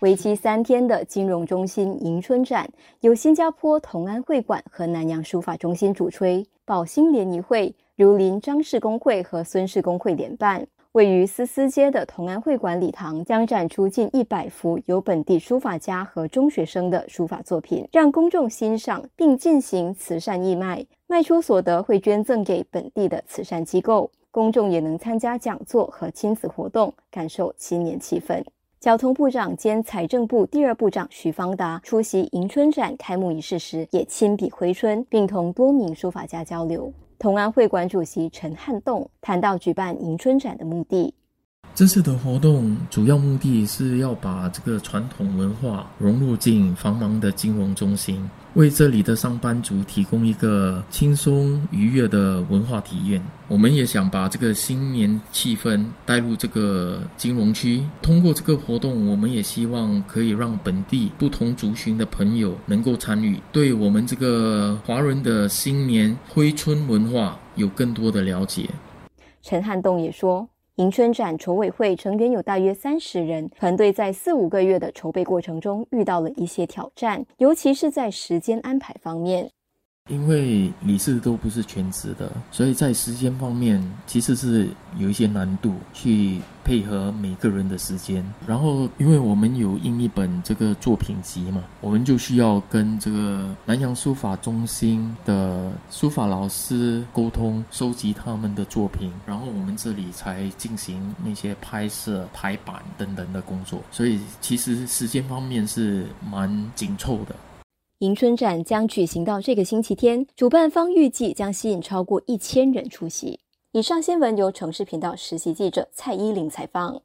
为期三天的金融中心迎春展，由新加坡同安会馆和南洋书法中心主吹，宝兴联谊会、如林张氏工会和孙氏工会联办。位于思思街的同安会馆礼堂将展出近一百幅由本地书法家和中学生的书法作品，让公众欣赏，并进行慈善义卖，卖出所得会捐赠给本地的慈善机构。公众也能参加讲座和亲子活动，感受新年气氛。交通部长兼财政部第二部长徐方达出席迎春展开幕仪式时，也亲笔挥春，并同多名书法家交流。同安会馆主席陈汉栋谈到举办迎春展的目的。这次的活动主要目的是要把这个传统文化融入进繁忙的金融中心，为这里的上班族提供一个轻松愉悦的文化体验。我们也想把这个新年气氛带入这个金融区。通过这个活动，我们也希望可以让本地不同族群的朋友能够参与，对我们这个华人的新年挥春文化有更多的了解。陈汉栋也说。迎春展筹委会成员有大约三十人，团队在四五个月的筹备过程中遇到了一些挑战，尤其是在时间安排方面。因为理事都不是全职的，所以在时间方面其实是有一些难度，去配合每个人的时间。然后，因为我们有印一本这个作品集嘛，我们就需要跟这个南洋书法中心的书法老师沟通，收集他们的作品，然后我们这里才进行那些拍摄、排版等等的工作。所以，其实时间方面是蛮紧凑的。迎春展将举行到这个星期天，主办方预计将吸引超过一千人出席。以上新闻由城市频道实习记者蔡依林采访。